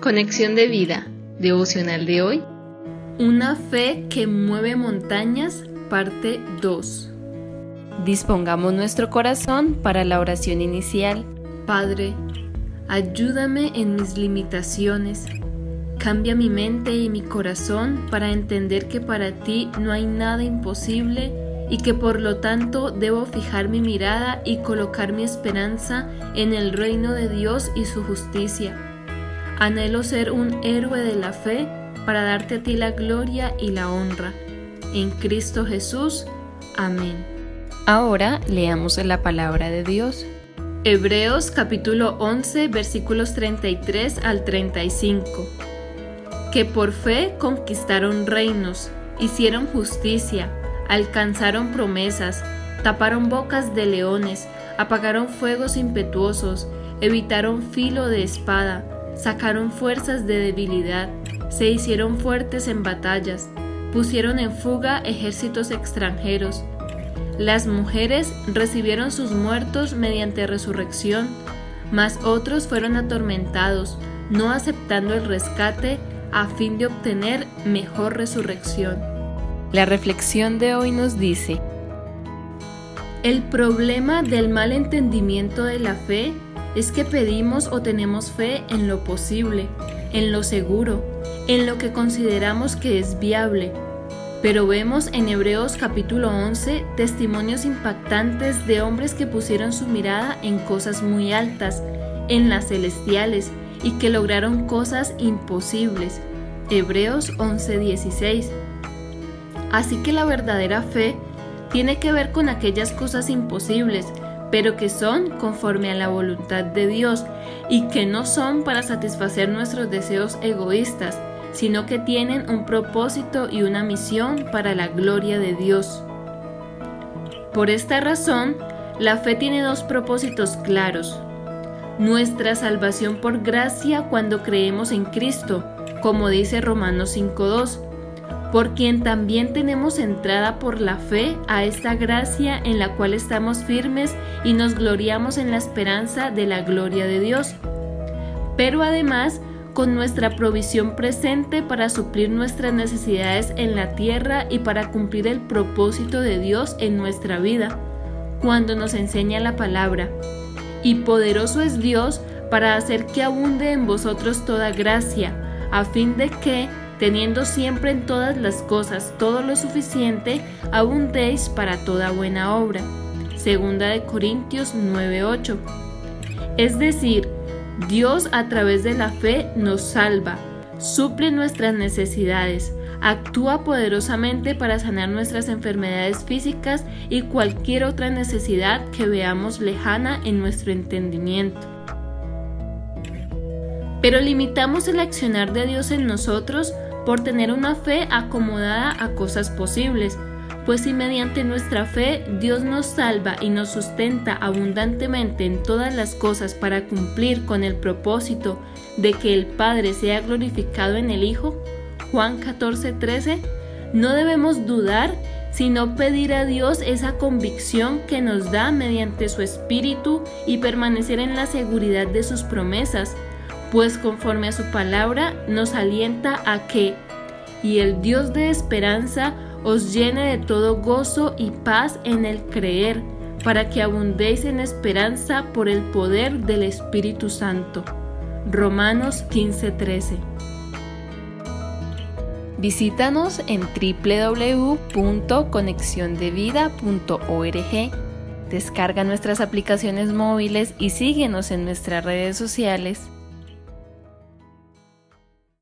Conexión de vida, devocional de hoy. Una fe que mueve montañas, parte 2. Dispongamos nuestro corazón para la oración inicial. Padre, ayúdame en mis limitaciones. Cambia mi mente y mi corazón para entender que para ti no hay nada imposible y que por lo tanto debo fijar mi mirada y colocar mi esperanza en el reino de Dios y su justicia. Anhelo ser un héroe de la fe para darte a ti la gloria y la honra. En Cristo Jesús. Amén. Ahora leamos la palabra de Dios. Hebreos capítulo 11 versículos 33 al 35. Que por fe conquistaron reinos, hicieron justicia, alcanzaron promesas, taparon bocas de leones, apagaron fuegos impetuosos, evitaron filo de espada, sacaron fuerzas de debilidad, se hicieron fuertes en batallas, pusieron en fuga ejércitos extranjeros. Las mujeres recibieron sus muertos mediante resurrección, mas otros fueron atormentados, no aceptando el rescate a fin de obtener mejor resurrección. La reflexión de hoy nos dice, el problema del mal entendimiento de la fe es que pedimos o tenemos fe en lo posible, en lo seguro, en lo que consideramos que es viable. Pero vemos en Hebreos capítulo 11 testimonios impactantes de hombres que pusieron su mirada en cosas muy altas, en las celestiales, y que lograron cosas imposibles. Hebreos 11:16. Así que la verdadera fe tiene que ver con aquellas cosas imposibles, pero que son conforme a la voluntad de Dios y que no son para satisfacer nuestros deseos egoístas, sino que tienen un propósito y una misión para la gloria de Dios. Por esta razón, la fe tiene dos propósitos claros. Nuestra salvación por gracia cuando creemos en Cristo, como dice Romanos 5.2 por quien también tenemos entrada por la fe a esta gracia en la cual estamos firmes y nos gloriamos en la esperanza de la gloria de Dios. Pero además, con nuestra provisión presente para suplir nuestras necesidades en la tierra y para cumplir el propósito de Dios en nuestra vida, cuando nos enseña la palabra. Y poderoso es Dios para hacer que abunde en vosotros toda gracia, a fin de que, teniendo siempre en todas las cosas todo lo suficiente, abundéis para toda buena obra. Segunda de Corintios 9:8. Es decir, Dios a través de la fe nos salva, suple nuestras necesidades, actúa poderosamente para sanar nuestras enfermedades físicas y cualquier otra necesidad que veamos lejana en nuestro entendimiento. Pero limitamos el accionar de Dios en nosotros por tener una fe acomodada a cosas posibles, pues si mediante nuestra fe Dios nos salva y nos sustenta abundantemente en todas las cosas para cumplir con el propósito de que el Padre sea glorificado en el Hijo, Juan 14:13, no debemos dudar sino pedir a Dios esa convicción que nos da mediante su Espíritu y permanecer en la seguridad de sus promesas, pues conforme a su palabra nos alienta a que, y el Dios de esperanza os llene de todo gozo y paz en el creer, para que abundéis en esperanza por el poder del Espíritu Santo. Romanos 15:13 Visítanos en www.conexiondevida.org. Descarga nuestras aplicaciones móviles y síguenos en nuestras redes sociales